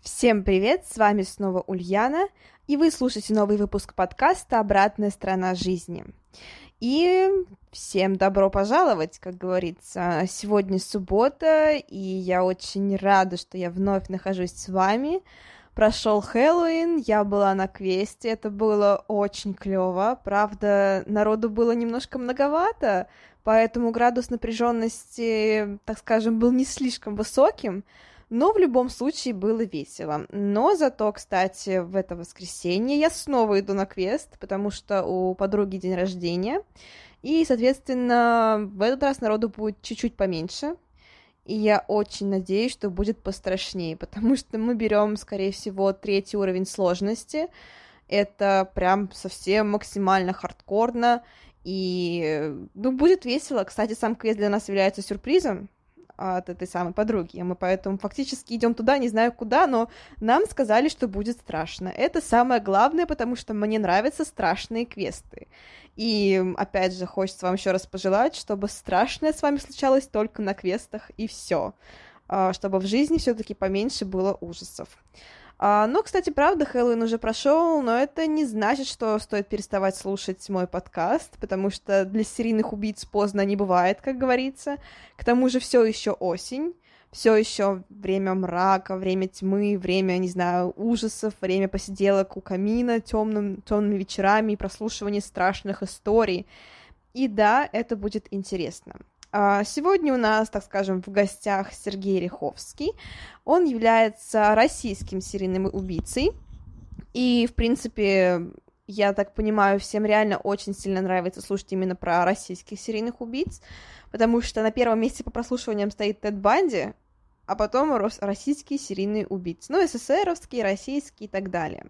Всем привет, с вами снова Ульяна, и вы слушаете новый выпуск подкаста «Обратная сторона жизни». И всем добро пожаловать, как говорится. Сегодня суббота, и я очень рада, что я вновь нахожусь с вами. Прошел Хэллоуин, я была на квесте, это было очень клево. Правда, народу было немножко многовато, поэтому градус напряженности, так скажем, был не слишком высоким. Но в любом случае было весело. Но зато, кстати, в это воскресенье я снова иду на квест, потому что у подруги день рождения. И, соответственно, в этот раз народу будет чуть-чуть поменьше. И я очень надеюсь, что будет пострашнее, потому что мы берем, скорее всего, третий уровень сложности. Это прям совсем максимально хардкорно. И, ну, будет весело. Кстати, сам квест для нас является сюрпризом, от этой самой подруги. Мы поэтому фактически идем туда, не знаю куда, но нам сказали, что будет страшно. Это самое главное, потому что мне нравятся страшные квесты. И опять же, хочется вам еще раз пожелать, чтобы страшное с вами случалось только на квестах и все, а, чтобы в жизни все-таки поменьше было ужасов. А, ну, кстати, правда, Хэллоуин уже прошел, но это не значит, что стоит переставать слушать мой подкаст, потому что для серийных убийц поздно не бывает, как говорится. К тому же все еще осень, все еще время мрака, время тьмы, время, не знаю, ужасов, время посиделок у камина темным, темными вечерами и прослушивания страшных историй. И да, это будет интересно. А, сегодня у нас, так скажем, в гостях Сергей Риховский. Он является российским серийным убийцей. И, в принципе, я так понимаю, всем реально очень сильно нравится слушать именно про российских серийных убийц, потому что на первом месте по прослушиваниям стоит Тед Банди, а потом российские серийные убийцы, ну, СССРовские, российские и так далее.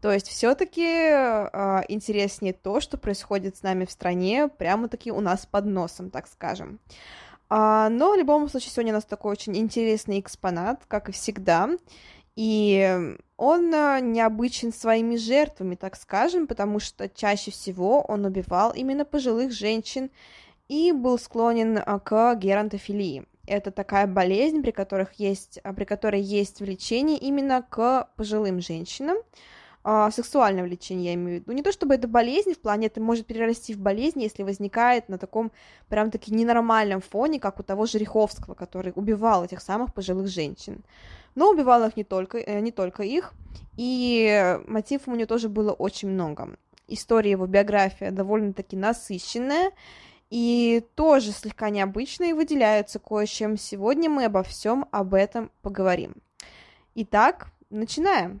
То есть все-таки э, интереснее то, что происходит с нами в стране, прямо-таки у нас под носом, так скажем. А, но в любом случае сегодня у нас такой очень интересный экспонат, как и всегда. И он э, необычен своими жертвами, так скажем, потому что чаще всего он убивал именно пожилых женщин и был склонен э, к геронтофилии. Это такая болезнь, при, которых есть, при которой есть влечение именно к пожилым женщинам а, сексуальное влечение, я имею в виду. Не то чтобы это болезнь в плане, это может перерасти в болезнь, если возникает на таком прям-таки ненормальном фоне, как у того же Риховского, который убивал этих самых пожилых женщин. Но убивал их не только, э, не только их, и мотивов у него тоже было очень много. История его, биография довольно-таки насыщенная, и тоже слегка необычная, и выделяются кое-чем. Сегодня мы обо всем об этом поговорим. Итак, начинаем.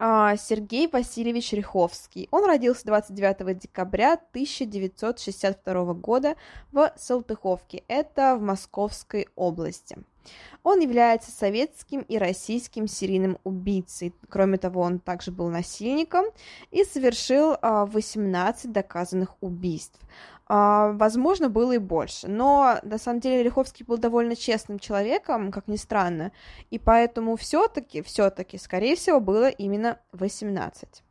А, Сергей Васильевич Риховский. Он родился 29 декабря 1962 года в Салтыховке, это в Московской области. Он является советским и российским серийным убийцей. Кроме того, он также был насильником и совершил 18 а, доказанных убийств. А, возможно, было и больше. Но на самом деле Лиховский был довольно честным человеком, как ни странно, и поэтому все-таки, все-таки, скорее всего, было именно 18.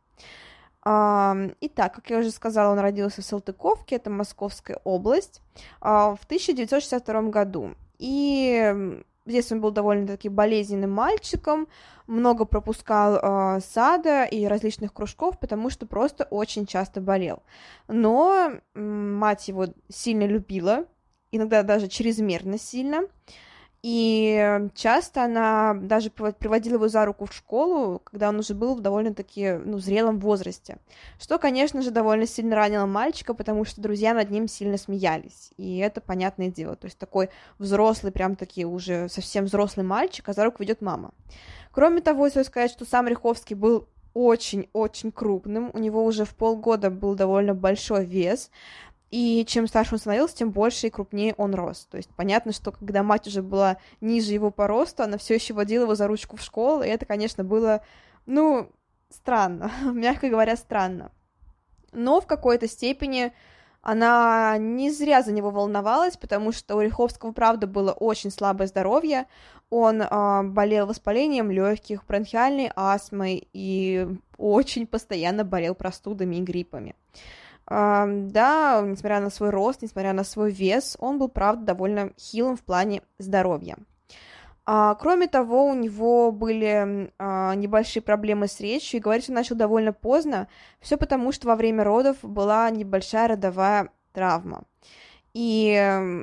Итак, как я уже сказала, он родился в Салтыковке, это Московская область, а, в 1962 году. И Здесь он был довольно-таки болезненным мальчиком, много пропускал э, сада и различных кружков, потому что просто очень часто болел. Но э, мать его сильно любила, иногда даже чрезмерно сильно. И часто она даже приводила его за руку в школу, когда он уже был в довольно-таки ну, зрелом возрасте. Что, конечно же, довольно сильно ранило мальчика, потому что друзья над ним сильно смеялись. И это понятное дело. То есть такой взрослый, прям таки уже совсем взрослый мальчик, а за руку ведет мама. Кроме того, стоит сказать, что сам Риховский был очень-очень крупным, у него уже в полгода был довольно большой вес, и чем старше он становился, тем больше и крупнее он рос. То есть понятно, что когда мать уже была ниже его по росту, она все еще водила его за ручку в школу, и это, конечно, было Ну, странно, мягко говоря, странно. Но в какой-то степени она не зря за него волновалась, потому что у Риховского, правда, было очень слабое здоровье. Он э, болел воспалением легких, бронхиальной астмой и очень постоянно болел простудами и гриппами. Да, несмотря на свой рост, несмотря на свой вес, он был, правда, довольно хилым в плане здоровья. А, кроме того, у него были а, небольшие проблемы с речью, и говорить он начал довольно поздно, все потому, что во время родов была небольшая родовая травма. И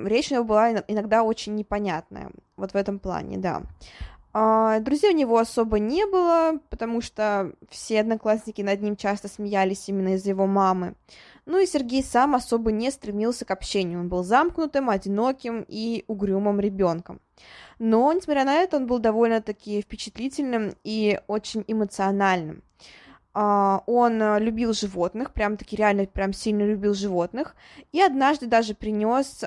речь у него была иногда очень непонятная, вот в этом плане, да. А, друзей у него особо не было, потому что все одноклассники над ним часто смеялись именно из-за его мамы. Ну и Сергей сам особо не стремился к общению, он был замкнутым, одиноким и угрюмым ребенком. Но, несмотря на это, он был довольно-таки впечатлительным и очень эмоциональным. А, он любил животных, прям-таки реально прям сильно любил животных, и однажды даже принес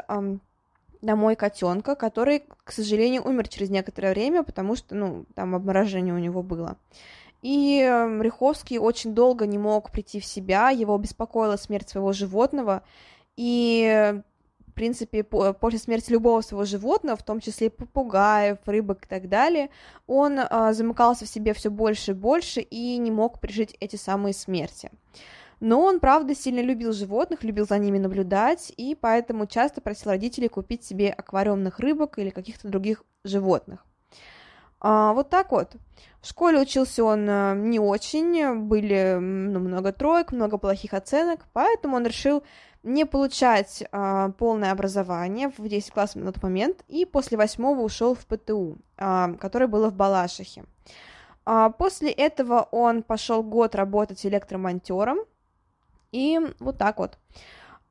домой котенка, который, к сожалению, умер через некоторое время, потому что, ну, там обморожение у него было. И Риховский очень долго не мог прийти в себя, его беспокоила смерть своего животного, и принципе, после смерти любого своего животного, в том числе попугаев, рыбок и так далее, он а, замыкался в себе все больше и больше и не мог пережить эти самые смерти. Но он, правда, сильно любил животных, любил за ними наблюдать, и поэтому часто просил родителей купить себе аквариумных рыбок или каких-то других животных. А, вот так вот. В школе учился он а, не очень, были ну, много троек, много плохих оценок, поэтому он решил не получать а, полное образование в 10 классов на тот момент, и после восьмого ушел в ПТУ, а, которое было в Балашихе. А, после этого он пошел год работать электромонтером, и вот так вот.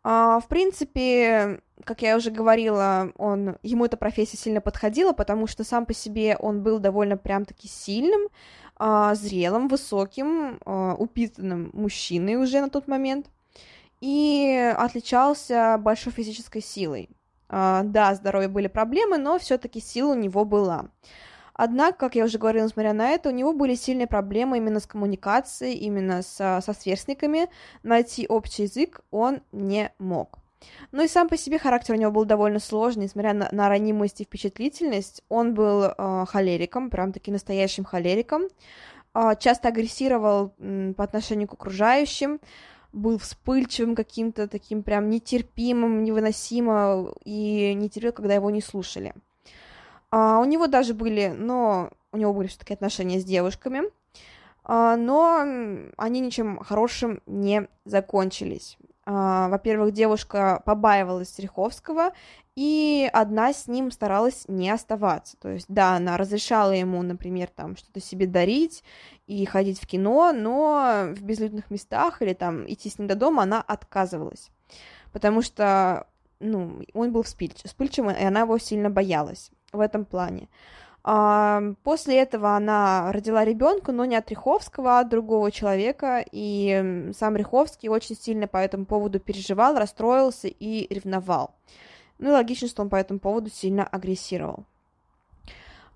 А, в принципе, как я уже говорила, он, ему эта профессия сильно подходила, потому что сам по себе он был довольно прям-таки сильным, а, зрелым, высоким, а, упитанным мужчиной уже на тот момент и отличался большой физической силой. Да, здоровье были проблемы, но все-таки сила у него была. Однако, как я уже говорила, несмотря на это, у него были сильные проблемы именно с коммуникацией, именно со, со сверстниками. Найти общий язык он не мог. Ну и сам по себе характер у него был довольно сложный, несмотря на, на ранимость и впечатлительность. Он был э, холериком, прям таки настоящим холериком. Э, часто агрессировал э, по отношению к окружающим был вспыльчивым каким-то таким прям нетерпимым, невыносимо и не терпел, когда его не слушали. А, у него даже были, но у него были все-таки отношения с девушками, а, но они ничем хорошим не закончились. А, во-первых, девушка побаивалась Стриховского, и одна с ним старалась не оставаться. То есть, да, она разрешала ему, например, там что-то себе дарить и ходить в кино, но в безлюдных местах или там идти с ним до дома она отказывалась, потому что, ну, он был вспыльчивым, и она его сильно боялась в этом плане. После этого она родила ребенка, но не от Риховского, а от другого человека, и сам Риховский очень сильно по этому поводу переживал, расстроился и ревновал. Ну и логично, что он по этому поводу сильно агрессировал.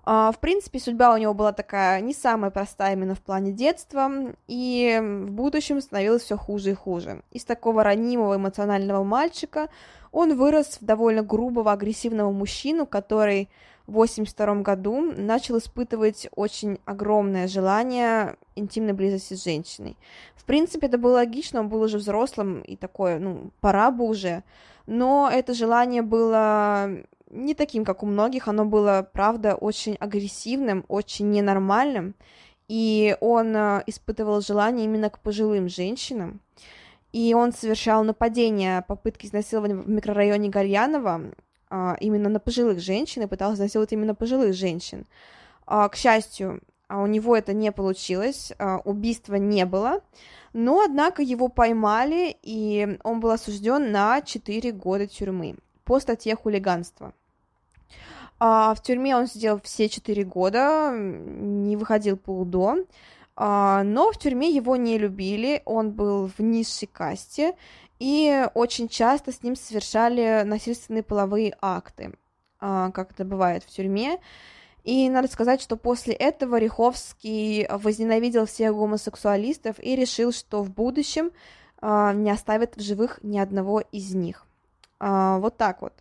В принципе, судьба у него была такая не самая простая именно в плане детства, и в будущем становилось все хуже и хуже. Из такого ранимого эмоционального мальчика он вырос в довольно грубого, агрессивного мужчину, который в 1982 году начал испытывать очень огромное желание интимной близости с женщиной. В принципе, это было логично, он был уже взрослым и такое, ну, пора бы уже, но это желание было не таким, как у многих, оно было, правда, очень агрессивным, очень ненормальным, и он э, испытывал желание именно к пожилым женщинам, и он совершал нападения, попытки изнасилования в микрорайоне Гальянова, а, именно на пожилых женщин и пытался изнасиловать именно пожилых женщин. А, к счастью, а, у него это не получилось, убийства не было, но, однако, его поймали, и он был осужден на 4 года тюрьмы по статье хулиганства. В тюрьме он сидел все 4 года, не выходил по УДО, но в тюрьме его не любили, он был в низшей касте, и очень часто с ним совершали насильственные половые акты, а, как это бывает в тюрьме. И надо сказать, что после этого Риховский возненавидел всех гомосексуалистов и решил, что в будущем э, не оставит в живых ни одного из них. Э, вот так вот.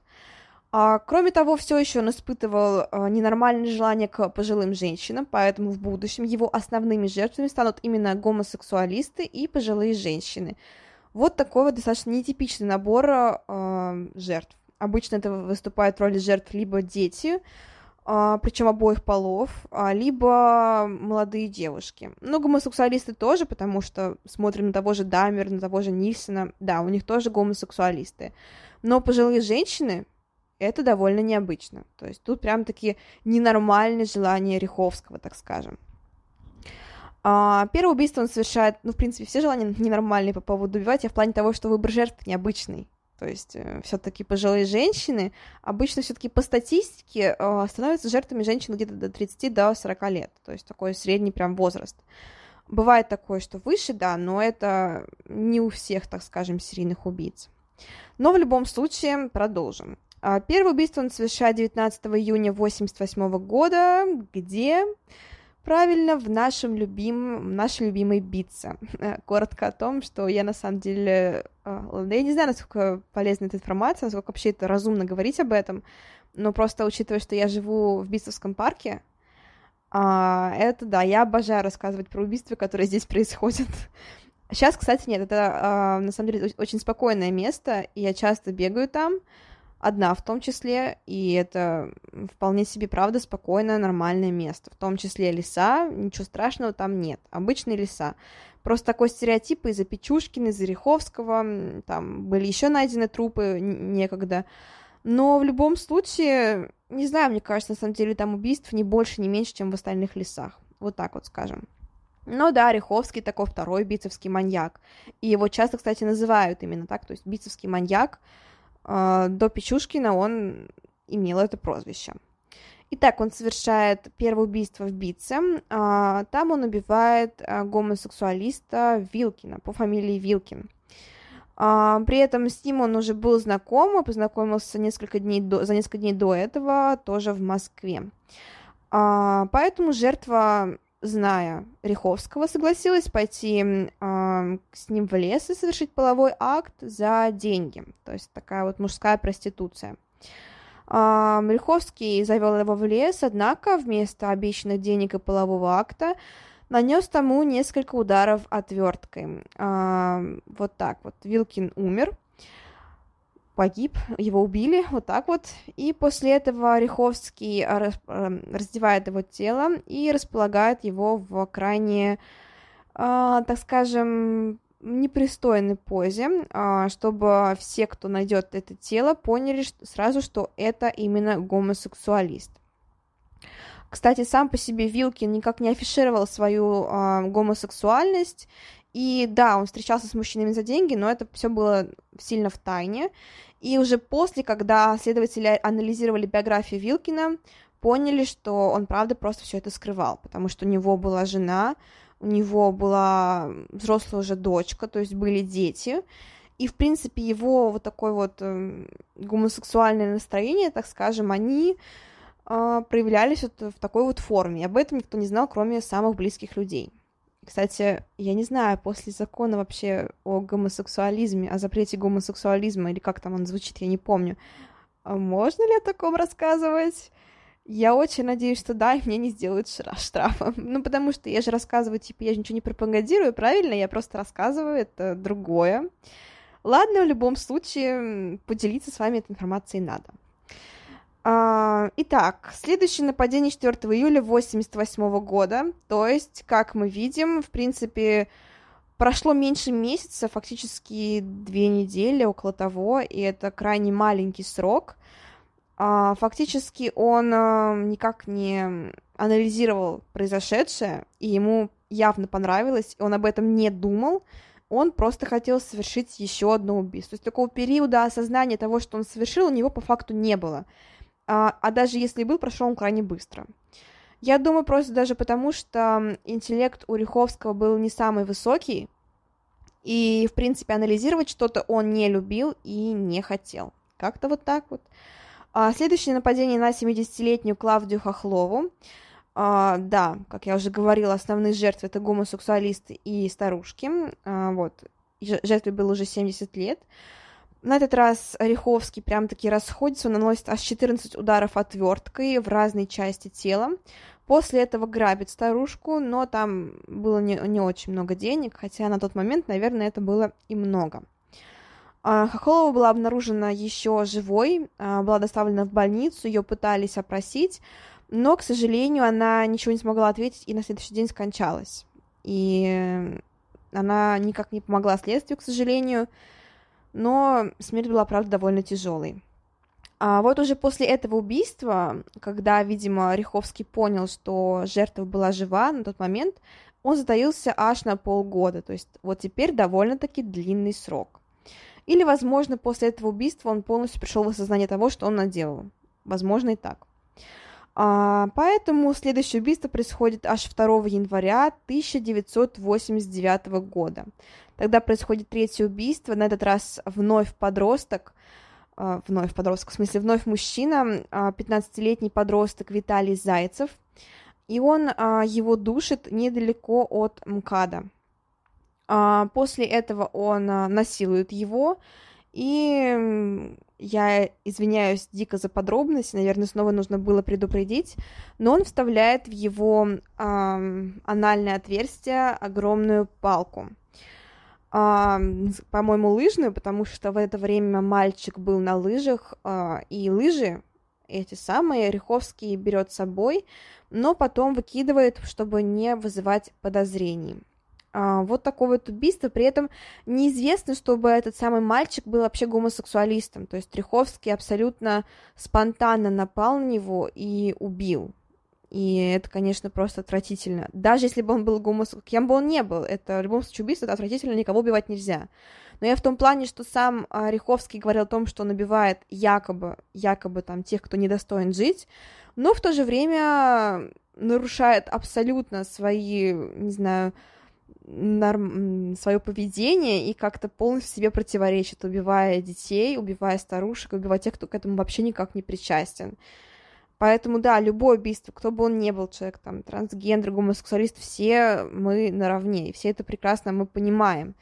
А, кроме того, все еще он испытывал а, ненормальное желание к пожилым женщинам, поэтому в будущем его основными жертвами станут именно гомосексуалисты и пожилые женщины. Вот такой вот достаточно нетипичный набор э, жертв. Обычно это выступает в роли жертв либо дети, э, причем обоих полов, э, либо молодые девушки. Ну, гомосексуалисты тоже, потому что смотрим на того же Дамер, на того же Нильсона, да, у них тоже гомосексуалисты. Но пожилые женщины, это довольно необычно. То есть тут прям такие ненормальные желания Риховского, так скажем. А, первое убийство он совершает, ну, в принципе, все желания ненормальные по поводу убивать, а в плане того, что выбор жертв необычный. То есть э, все-таки пожилые женщины обычно все-таки по статистике э, становятся жертвами женщин где-то до 30 до 40 лет. То есть такой средний прям возраст. Бывает такое, что выше, да, но это не у всех, так скажем, серийных убийц. Но в любом случае продолжим. А, первое убийство он совершает 19 июня 1988 года, где правильно в нашем любимом, нашей любимой битце. Коротко о том, что я на самом деле... А, я не знаю, насколько полезна эта информация, насколько вообще это разумно говорить об этом, но просто учитывая, что я живу в Битцевском парке, а, это, да, я обожаю рассказывать про убийства, которые здесь происходят. Сейчас, кстати, нет, это на самом деле очень спокойное место, и я часто бегаю там, одна в том числе, и это вполне себе, правда, спокойное, нормальное место. В том числе леса, ничего страшного там нет, обычные леса. Просто такой стереотип из-за Печушкина, из-за Риховского, там были еще найдены трупы некогда. Но в любом случае, не знаю, мне кажется, на самом деле там убийств не больше, не меньше, чем в остальных лесах. Вот так вот скажем. Но да, Риховский такой второй бицевский маньяк. И его часто, кстати, называют именно так, то есть бицевский маньяк, до Печушкина он имел это прозвище. Итак, он совершает первое убийство в Бице. А, там он убивает а, гомосексуалиста Вилкина по фамилии Вилкин. При этом с ним он уже был знаком, познакомился несколько дней до, за несколько дней до этого тоже в Москве. Поэтому жертва зная Риховского, согласилась пойти э, с ним в лес и совершить половой акт за деньги. То есть такая вот мужская проституция. Э, Риховский завел его в лес, однако вместо обещанных денег и полового акта нанес тому несколько ударов отверткой. Э, вот так вот. Вилкин умер погиб, его убили, вот так вот. И после этого Риховский э, раздевает его тело и располагает его в крайне, э, так скажем, непристойной позе, э, чтобы все, кто найдет это тело, поняли сразу, что это именно гомосексуалист. Кстати, сам по себе Вилкин никак не афишировал свою э, гомосексуальность, и да, он встречался с мужчинами за деньги, но это все было сильно в тайне. И уже после, когда следователи анализировали биографию Вилкина, поняли, что он, правда, просто все это скрывал, потому что у него была жена, у него была взрослая уже дочка, то есть были дети, и, в принципе, его вот такое вот э, гомосексуальное настроение, так скажем, они э, проявлялись вот в такой вот форме, об этом никто не знал, кроме самых близких людей. Кстати, я не знаю, после закона вообще о гомосексуализме, о запрете гомосексуализма, или как там он звучит, я не помню, а можно ли о таком рассказывать? Я очень надеюсь, что да, и мне не сделают штрафа. Ну, потому что я же рассказываю, типа, я же ничего не пропагандирую, правильно? Я просто рассказываю, это другое. Ладно, в любом случае, поделиться с вами этой информацией надо. А, итак, следующее нападение 4 июля 1988 года, то есть, как мы видим, в принципе, прошло меньше месяца, фактически две недели, около того, и это крайне маленький срок. А, фактически он а, никак не анализировал произошедшее, и ему явно понравилось, он об этом не думал, он просто хотел совершить еще одно убийство. То есть такого периода осознания того, что он совершил, у него по факту не было а, а даже если был, прошел он крайне быстро. Я думаю, просто даже потому, что интеллект у Риховского был не самый высокий, и, в принципе, анализировать что-то он не любил и не хотел. Как-то вот так вот. А, следующее нападение на 70-летнюю Клавдию Хохлову. А, да, как я уже говорила, основные жертвы это гомосексуалисты и старушки. А, вот, жертве было уже 70 лет. На этот раз Ореховский прям таки расходится, он наносит аж 14 ударов отверткой в разные части тела. После этого грабит старушку, но там было не, не очень много денег, хотя на тот момент, наверное, это было и много. А, Хохолова была обнаружена еще живой, а, была доставлена в больницу, ее пытались опросить, но, к сожалению, она ничего не смогла ответить и на следующий день скончалась. И она никак не помогла следствию, к сожалению, но смерть была, правда, довольно тяжелой. А вот уже после этого убийства, когда, видимо, Риховский понял, что жертва была жива на тот момент, он затаился аж на полгода, то есть вот теперь довольно-таки длинный срок. Или, возможно, после этого убийства он полностью пришел в осознание того, что он наделал. Возможно, и так. А, поэтому следующее убийство происходит аж 2 января 1989 года. Тогда происходит третье убийство, на этот раз вновь подросток, а, вновь подросток, в смысле, вновь мужчина, 15-летний а, подросток Виталий Зайцев, и он его душит недалеко от МКАДа. После этого он насилует его, и я извиняюсь дико за подробности, наверное, снова нужно было предупредить, но он вставляет в его э, анальное отверстие огромную палку. Э, по-моему, лыжную, потому что в это время мальчик был на лыжах, э, и лыжи эти самые Риховский берет с собой, но потом выкидывает, чтобы не вызывать подозрений. А, вот такое вот убийство. При этом неизвестно, чтобы этот самый мальчик был вообще гомосексуалистом. То есть Треховский абсолютно спонтанно напал на него и убил. И это, конечно, просто отвратительно. Даже если бы он был гомосексуалистом, кем бы он ни был, это в любом случае убийство, это отвратительно, никого убивать нельзя. Но я в том плане, что сам а, Риховский говорил о том, что он убивает якобы, якобы там тех, кто недостоин жить, но в то же время нарушает абсолютно свои, не знаю, норм... свое поведение и как-то полностью себе противоречит, убивая детей, убивая старушек, убивая тех, кто к этому вообще никак не причастен. Поэтому, да, любое убийство, кто бы он ни был, человек там, трансгендер, гомосексуалист, все мы наравне, и все это прекрасно мы понимаем.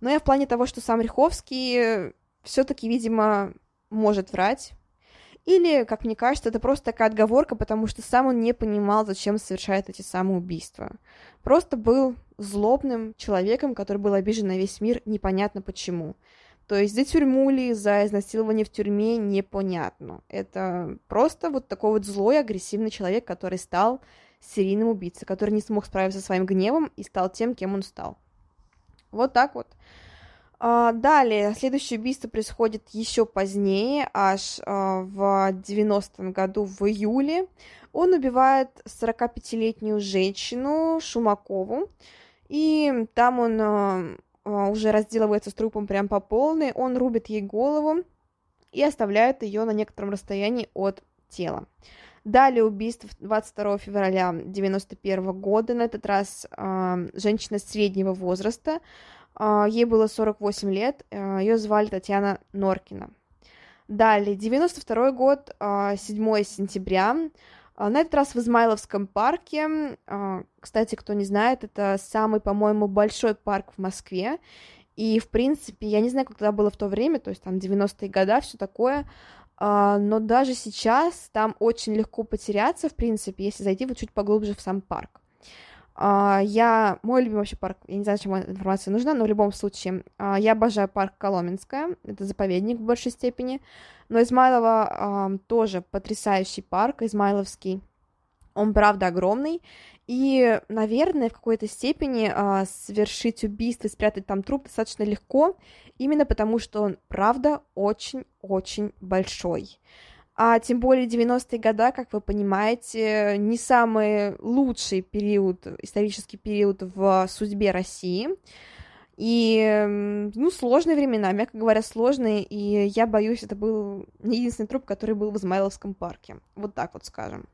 Но я в плане того, что сам Риховский все-таки, видимо, может врать, или, как мне кажется, это просто такая отговорка, потому что сам он не понимал, зачем совершает эти самые убийства. Просто был злобным человеком, который был обижен на весь мир, непонятно почему. То есть за тюрьму ли, за изнасилование в тюрьме, непонятно. Это просто вот такой вот злой, агрессивный человек, который стал серийным убийцей, который не смог справиться со своим гневом и стал тем, кем он стал. Вот так вот. А, далее, следующее убийство происходит еще позднее, аж а, в 90-м году, в июле. Он убивает 45-летнюю женщину Шумакову, и там он а, уже разделывается с трупом прям по полной, он рубит ей голову и оставляет ее на некотором расстоянии от тела. Далее убийство 22 февраля 91 года, на этот раз э, женщина среднего возраста, а, ей было 48 лет, а, ее звали Татьяна Норкина. Далее, 92 год, 7 а, сентября, на этот раз в Измайловском парке. Кстати, кто не знает, это самый, по-моему, большой парк в Москве. И, в принципе, я не знаю, как тогда было в то время, то есть там 90-е годы, все такое, но даже сейчас там очень легко потеряться, в принципе, если зайти вот чуть поглубже в сам парк. Uh, я, мой любимый вообще парк, я не знаю, зачем эта информация нужна, но в любом случае, uh, я обожаю парк Коломенская, это заповедник в большей степени, но Измайлова тоже потрясающий парк, Измайловский, он правда огромный, и, наверное, в какой-то степени uh, совершить убийство, спрятать там труп достаточно легко, именно потому что он правда очень-очень большой. А тем более 90-е годы, как вы понимаете, не самый лучший период, исторический период в судьбе России. И, ну, сложные времена, мягко говоря, сложные, и я боюсь, это был единственный труп, который был в Измайловском парке. Вот так вот скажем.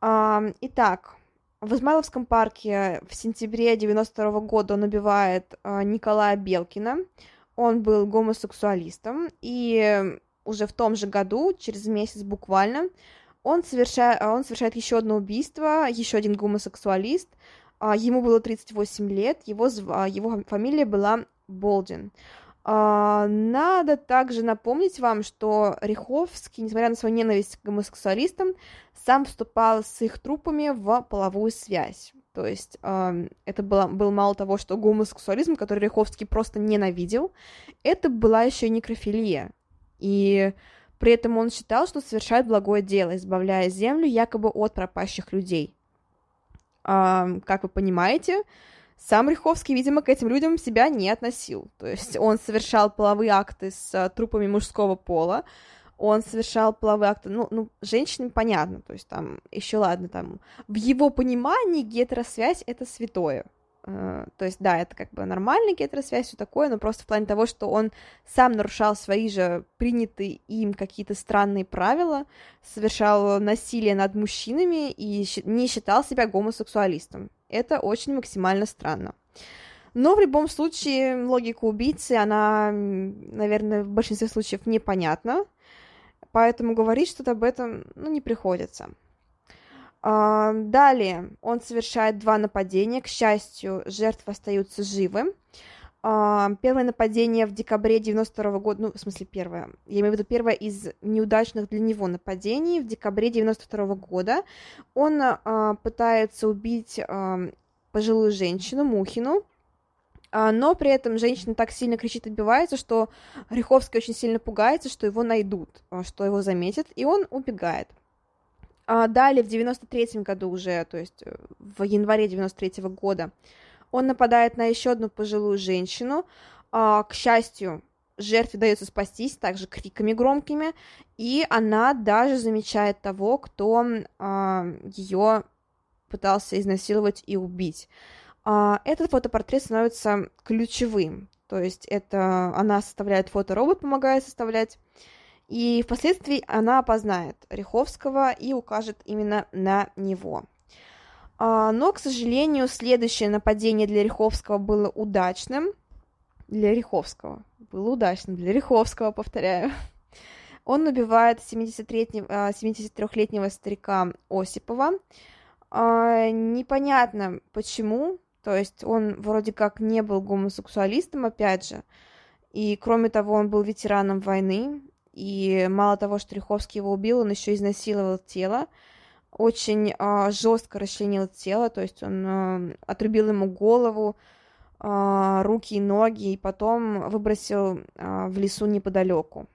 Итак, в Измайловском парке в сентябре 92 -го года он убивает а, Николая Белкина. Он был гомосексуалистом, и уже в том же году, через месяц буквально, он совершает, он совершает еще одно убийство, еще один гомосексуалист. А, ему было 38 лет, его, его фамилия была Болдин. А, надо также напомнить вам, что Риховский, несмотря на свою ненависть к гомосексуалистам, сам вступал с их трупами в половую связь. То есть это было, был мало того, что гомосексуализм, который Риховский просто ненавидел, это была еще и некрофилия. И при этом он считал, что совершает благое дело, избавляя землю якобы от пропащих людей. Э, как вы понимаете, сам Риховский, видимо, к этим людям себя не относил. То есть он совершал половые акты с э, трупами мужского пола, он совершал половые акты, ну, ну, женщинам понятно, то есть там, еще ладно, там, в его понимании гетеросвязь — это святое, uh, то есть, да, это как бы нормальная гетеросвязь, все такое, но просто в плане того, что он сам нарушал свои же принятые им какие-то странные правила, совершал насилие над мужчинами и не считал себя гомосексуалистом. Это очень максимально странно. Но в любом случае логика убийцы, она, наверное, в большинстве случаев непонятна, поэтому говорить что-то об этом ну, не приходится. А, далее он совершает два нападения. К счастью, жертвы остаются живы. А, первое нападение в декабре 92 года, ну, в смысле, первое, я имею в виду первое из неудачных для него нападений в декабре 92 года. Он а, пытается убить пожилую женщину, Мухину, но при этом женщина так сильно кричит, отбивается, что Риховский очень сильно пугается, что его найдут, что его заметят, и он убегает. А далее, в 93 году уже, то есть э, в январе 93 года, он нападает на еще одну пожилую женщину. А, к счастью, жертве дается спастись также криками громкими, и она даже замечает того, кто а, ее пытался изнасиловать и убить. А, этот фотопортрет становится ключевым, то есть это она составляет фото, робот помогает составлять, и впоследствии она опознает Риховского и укажет именно на него. А, но, к сожалению, следующее нападение для Риховского было удачным. Для Риховского. Было удачным. Для Риховского, повторяю. Он убивает 73-летнего а, старика Осипова. А, непонятно почему. То есть он вроде как не был гомосексуалистом, опять же. И кроме того, он был ветераном войны. И мало того, что Риховский его убил, он еще изнасиловал тело. Очень а, жестко расчленил тело, то есть он а, отрубил ему голову, а, руки и ноги, и потом выбросил а, в лесу неподалеку.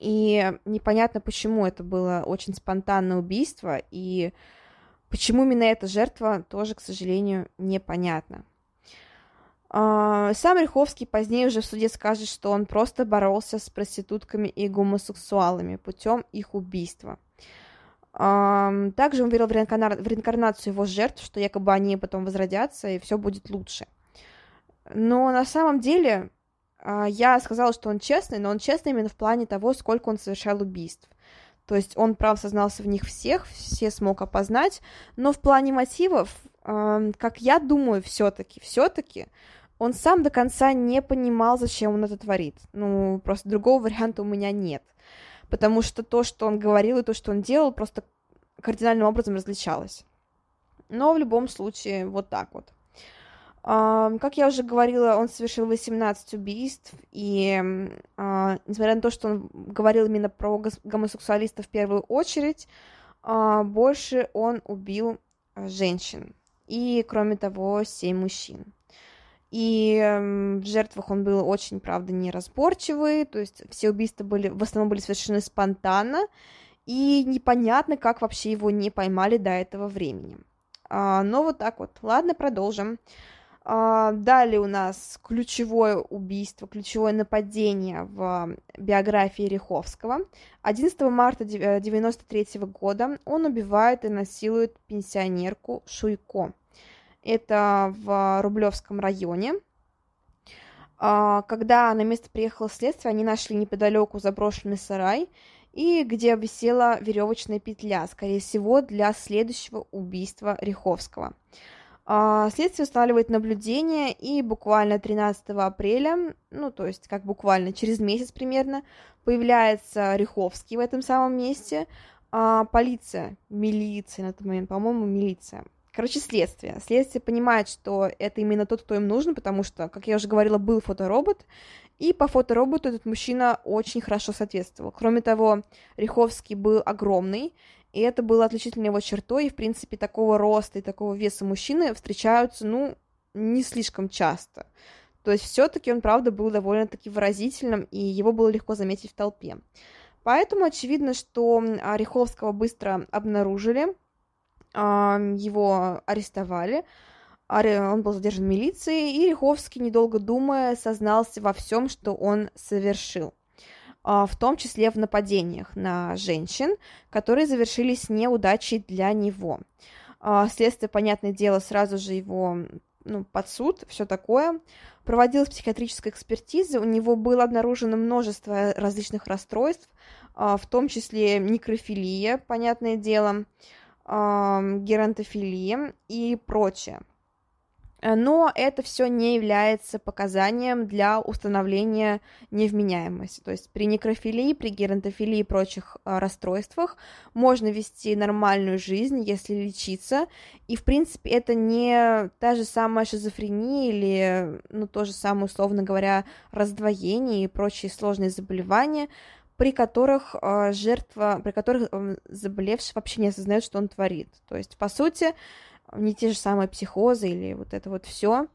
И непонятно, почему это было очень спонтанное убийство, и почему именно эта жертва тоже, к сожалению, непонятно. А, сам Риховский позднее уже в суде скажет, что он просто боролся с проститутками и гомосексуалами путем их убийства. Также он верил в реинкарнацию его жертв, что якобы они потом возродятся и все будет лучше. Но на самом деле а, я сказала, что он честный, но он честный именно в плане того, сколько он совершал убийств. То есть он, прав, сознался в них всех, все смог опознать, но в плане мотивов, как я думаю, все-таки, все-таки он сам до конца не понимал, зачем он это творит. Ну, просто другого варианта у меня нет. Потому что то, что он говорил, и то, что он делал, просто кардинальным образом различалось. Но в любом случае, вот так вот. Как я уже говорила, он совершил 18 убийств, и а, несмотря на то, что он говорил именно про гомосексуалистов в первую очередь, а, больше он убил а, женщин. И, кроме того, 7 мужчин. И в жертвах он был очень, правда, неразборчивый, то есть все убийства были, в основном были совершены спонтанно, и непонятно, как вообще его не поймали до этого времени. Но вот так вот. Ладно, продолжим. А, далее у нас ключевое убийство, ключевое нападение в биографии Риховского. 11 марта 1993 года он убивает и насилует пенсионерку Шуйко. Это в Рублевском районе. А, когда на место приехало следствие, они нашли неподалеку заброшенный сарай, и где висела веревочная петля, скорее всего, для следующего убийства Риховского. А, следствие устанавливает наблюдение, и буквально 13 апреля, ну, то есть как буквально через месяц примерно, появляется Риховский в этом самом месте, а, полиция, милиция на тот момент, по-моему, милиция. Короче, следствие. Следствие понимает, что это именно тот, кто им нужен, потому что, как я уже говорила, был фоторобот, и по фотороботу этот мужчина очень хорошо соответствовал. Кроме того, Риховский был огромный, и это было отличительной его чертой, и, в принципе, такого роста и такого веса мужчины встречаются, ну, не слишком часто. То есть все-таки он, правда, был довольно-таки выразительным, и его было легко заметить в толпе. Поэтому очевидно, что Ореховского быстро обнаружили, его арестовали, он был задержан милицией, и Риховский, недолго думая, сознался во всем, что он совершил. А, в том числе в нападениях на женщин, которые завершились неудачей для него. А, следствие, понятное дело, сразу же его ну, под суд, все такое. Проводилась психиатрическая экспертиза, у него было обнаружено множество различных расстройств, а, в том числе некрофилия, понятное дело, геронтофилия и прочее. Э, но это все не является показанием для установления невменяемости. То есть при некрофилии, при геронтофилии и прочих э, расстройствах можно вести нормальную жизнь, если лечиться. И, в принципе, это не та же самая шизофрения или, ну, то же самое, условно говоря, раздвоение и прочие сложные заболевания, при которых э, жертва, при которых заболевший вообще не осознает, что он творит. То есть, по сути, не те же самые психозы или вот это вот все,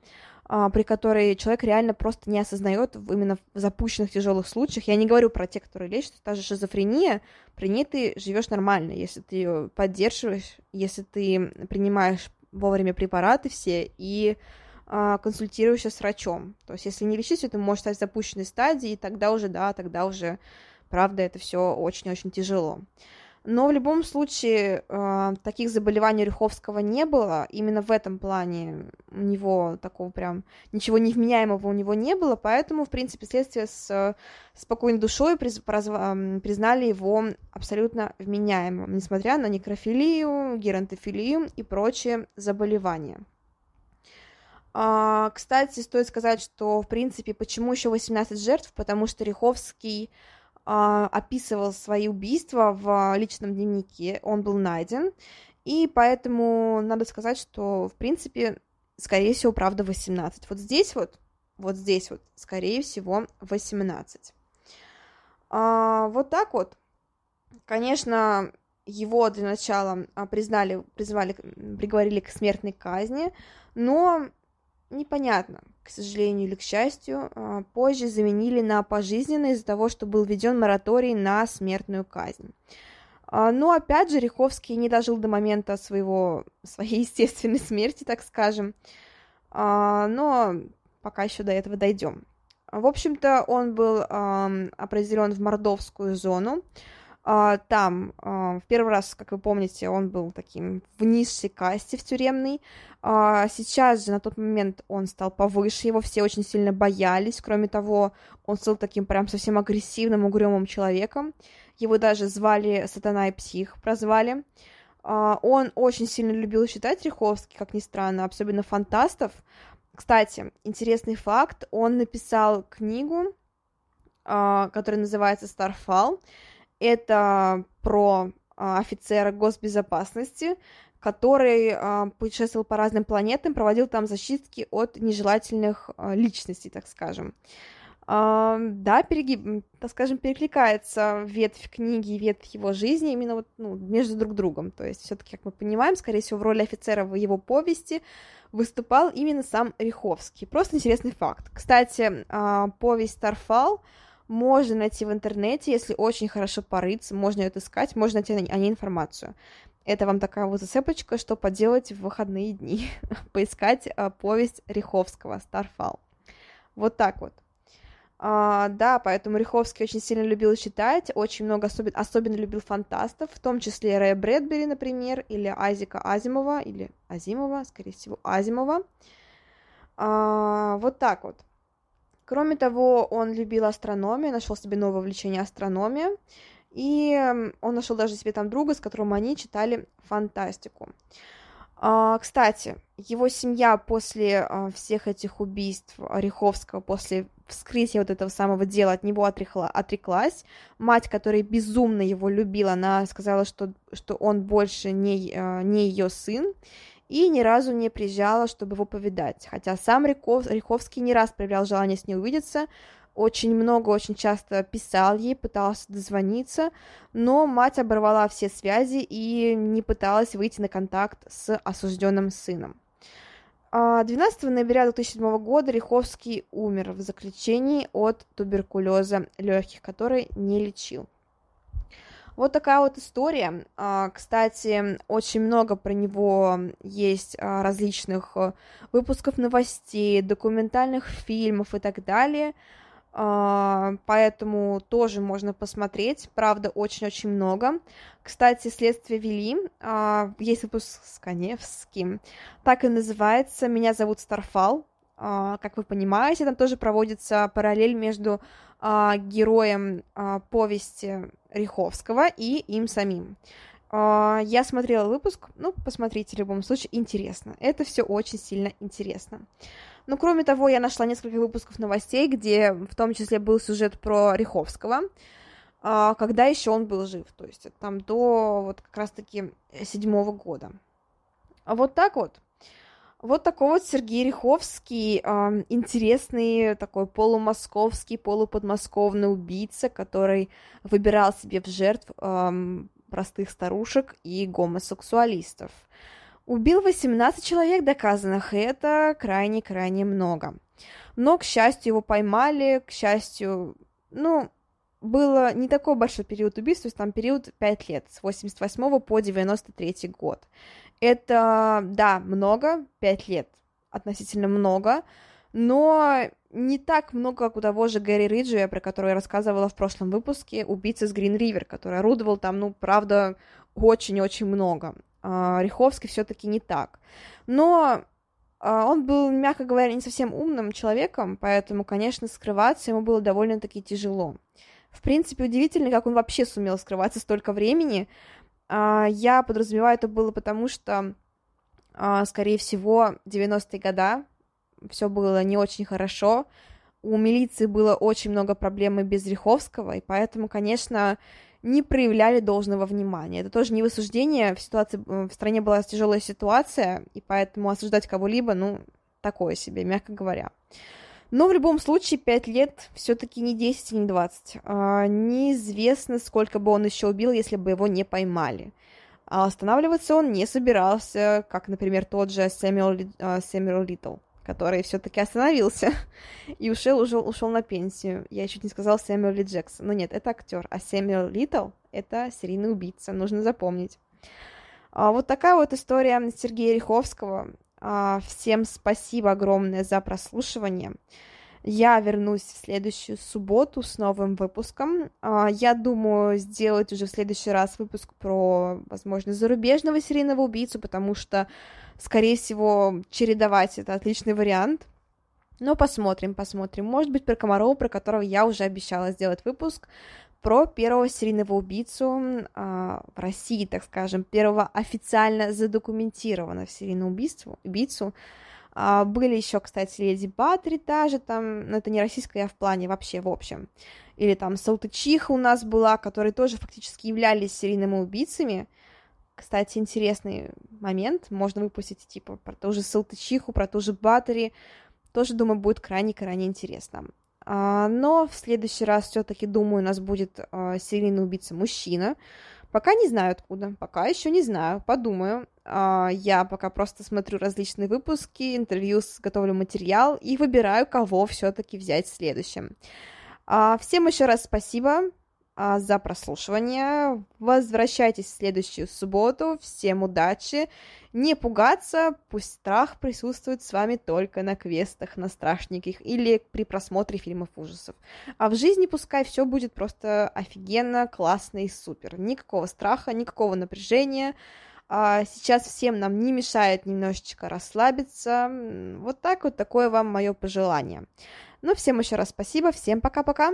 а, при которой человек реально просто не осознает именно в запущенных тяжелых случаях. Я не говорю про те, которые лечат, та же шизофрения, при ней ты живешь нормально, если ты ее поддерживаешь, если ты принимаешь вовремя препараты все и а, консультируешься с врачом. То есть, если не лечить, это может стать запущенной стадией, и тогда уже, да, тогда уже, правда, это все очень-очень тяжело. Но в любом случае э, таких заболеваний Рюховского не было. Именно в этом плане у него такого прям ничего невменяемого у него не было, поэтому, в принципе, следствие с спокойной душой признали его абсолютно вменяемым, несмотря на некрофилию, геронтофилию и прочие заболевания. Uh, кстати, стоит сказать, что, в принципе, почему еще 18 жертв, потому что Риховский а, описывал свои убийства в личном дневнике, он был найден, и поэтому надо сказать, что, в принципе, скорее всего, правда, 18. Вот здесь вот, вот здесь вот, скорее всего, 18. А, вот так вот. Конечно, его для начала а, признали, призвали, приговорили к смертной казни, но непонятно, к сожалению или к счастью, а, позже заменили на пожизненный из-за того, что был введен мораторий на смертную казнь. А, но опять же, Риховский не дожил до момента своего, своей естественной смерти, так скажем. А, но пока еще до этого дойдем. В общем-то, он был определен в мордовскую зону. Там в первый раз, как вы помните, он был таким в низшей касте в тюремной, а, сейчас же на тот момент он стал повыше, его все очень сильно боялись. Кроме того, он стал таким прям совсем агрессивным, угрюмым человеком. Его даже звали Сатана и Псих, прозвали. А, он очень сильно любил читать Риховский, как ни странно, особенно фантастов. Кстати, интересный факт, он написал книгу, а, которая называется «Старфал». Это про офицера госбезопасности, который э, путешествовал по разным планетам, проводил там защитки от нежелательных э, личностей, так скажем. Да, перегиб, так скажем, перекликается ветвь книги и ветвь его жизни именно вот, ну, между друг другом. То есть, все-таки, как мы понимаем, скорее всего, в роли офицера в его повести выступал именно сам Риховский. Просто интересный факт. Кстати, повесть Старфал можно найти в интернете, если очень хорошо порыться, можно ее отыскать, можно найти о ней информацию. Это вам такая вот зацепочка, что поделать в выходные дни. Поискать а, повесть Риховского «Старфал». Вот так вот. А, да, поэтому Риховский очень сильно любил читать, очень много, особенно, особенно любил фантастов, в том числе Рэя Брэдбери, например, или Азика Азимова, или Азимова, скорее всего, Азимова. А, вот так вот. Кроме того, он любил астрономию, нашел себе новое увлечение астрономия. И он нашел даже себе там друга, с которым они читали фантастику. А, кстати, его семья после а, всех этих убийств Ореховского, после вскрытия вот этого самого дела от него отрекла, отреклась. Мать, которая безумно его любила, она сказала, что, что он больше не, не ее сын, и ни разу не приезжала, чтобы его повидать. Хотя сам Рихов, Риховский не раз проявлял желание с ней увидеться, очень много, очень часто писал ей, пытался дозвониться, но мать оборвала все связи и не пыталась выйти на контакт с осужденным сыном. 12 а, ноября 2007 года Риховский умер в заключении от туберкулеза легких, который не лечил. Вот такая вот история. А, кстати, очень много про него есть а, различных выпусков новостей, документальных фильмов и так далее. А, поэтому тоже можно посмотреть, правда, очень-очень много. Кстати, следствие вели, есть выпуск с Коневским, так и называется «Меня зовут Старфал», как вы понимаете, там тоже проводится параллель между героем повести Риховского и им самим. Я смотрела выпуск, ну, посмотрите в любом случае, интересно. Это все очень сильно интересно. Ну, кроме того, я нашла несколько выпусков новостей, где в том числе был сюжет про Риховского, а, когда еще он был жив, то есть там до вот как раз-таки седьмого года. А вот так вот. Вот такой вот Сергей Риховский, э, интересный такой полумосковский, полуподмосковный убийца, который выбирал себе в жертв э, простых старушек и гомосексуалистов. Убил 18 человек доказанных, и это крайне-крайне много. Но, к счастью, его поймали, к счастью, ну, было не такой большой период убийств, то есть там период 5 лет, с 88 по 93 год. Это, да, много, 5 лет, относительно много, но не так много, как у того же Гэри Риджия, про которого я рассказывала в прошлом выпуске, убийца с Грин Ривер, который орудовал там, ну, правда, очень-очень много. А, Риховский все-таки не так. Но а, он был, мягко говоря, не совсем умным человеком, поэтому, конечно, скрываться ему было довольно-таки тяжело. В принципе, удивительно, как он вообще сумел скрываться столько времени. А, я подразумеваю, это было потому, что, скорее всего, 90-е года все было не очень хорошо. У милиции было очень много проблем без Риховского, и поэтому, конечно, не проявляли должного внимания. Это тоже не высуждение, в ситуации, в стране была тяжелая ситуация, и поэтому осуждать кого-либо, ну, такое себе, мягко говоря. Но в любом случае, 5 лет все-таки не 10 и не 20. А, неизвестно, сколько бы он еще убил, если бы его не поймали. А останавливаться он не собирался, как, например, тот же Сэмюэл, а, Сэмюэл который все-таки остановился и ушел, ушел, ушел на пенсию. Я чуть не сказала Сэмюэл Ли. Но нет, это актер. А Сэмюэл Литл — это серийный убийца, нужно запомнить. А, вот такая вот история Сергея Риховского. А, всем спасибо огромное за прослушивание. Я вернусь в следующую субботу с новым выпуском. А, я думаю сделать уже в следующий раз выпуск про, возможно, зарубежного серийного убийцу, потому что скорее всего, чередовать это отличный вариант. Но посмотрим, посмотрим. Может быть, про Комарова, про которого я уже обещала сделать выпуск, про первого серийного убийцу э, в России, так скажем, первого официально задокументированного серийного убийцу. убийцу. Э, были еще, кстати, Леди Батри та же, там, но это не российская, я в плане вообще, в общем. Или там Салтычиха у нас была, которые тоже фактически являлись серийными убийцами. Кстати, интересный момент. Можно выпустить, типа, про ту же Салтычиху, про ту же Баттери. Тоже, думаю, будет крайне-крайне интересно. А, но в следующий раз все-таки, думаю, у нас будет а, серийный убийца мужчина. Пока не знаю откуда, пока еще не знаю, подумаю. А, я пока просто смотрю различные выпуски, интервью, готовлю материал и выбираю, кого все-таки взять в следующем. Всем еще раз спасибо. А, за прослушивание. Возвращайтесь в следующую субботу. Всем удачи. Не пугаться, пусть страх присутствует с вами только на квестах, на страшниках или при просмотре фильмов ужасов. А в жизни пускай все будет просто офигенно, классно и супер. Никакого страха, никакого напряжения. А сейчас всем нам не мешает немножечко расслабиться. Вот так вот такое вам мое пожелание. Ну, всем еще раз спасибо, всем пока-пока.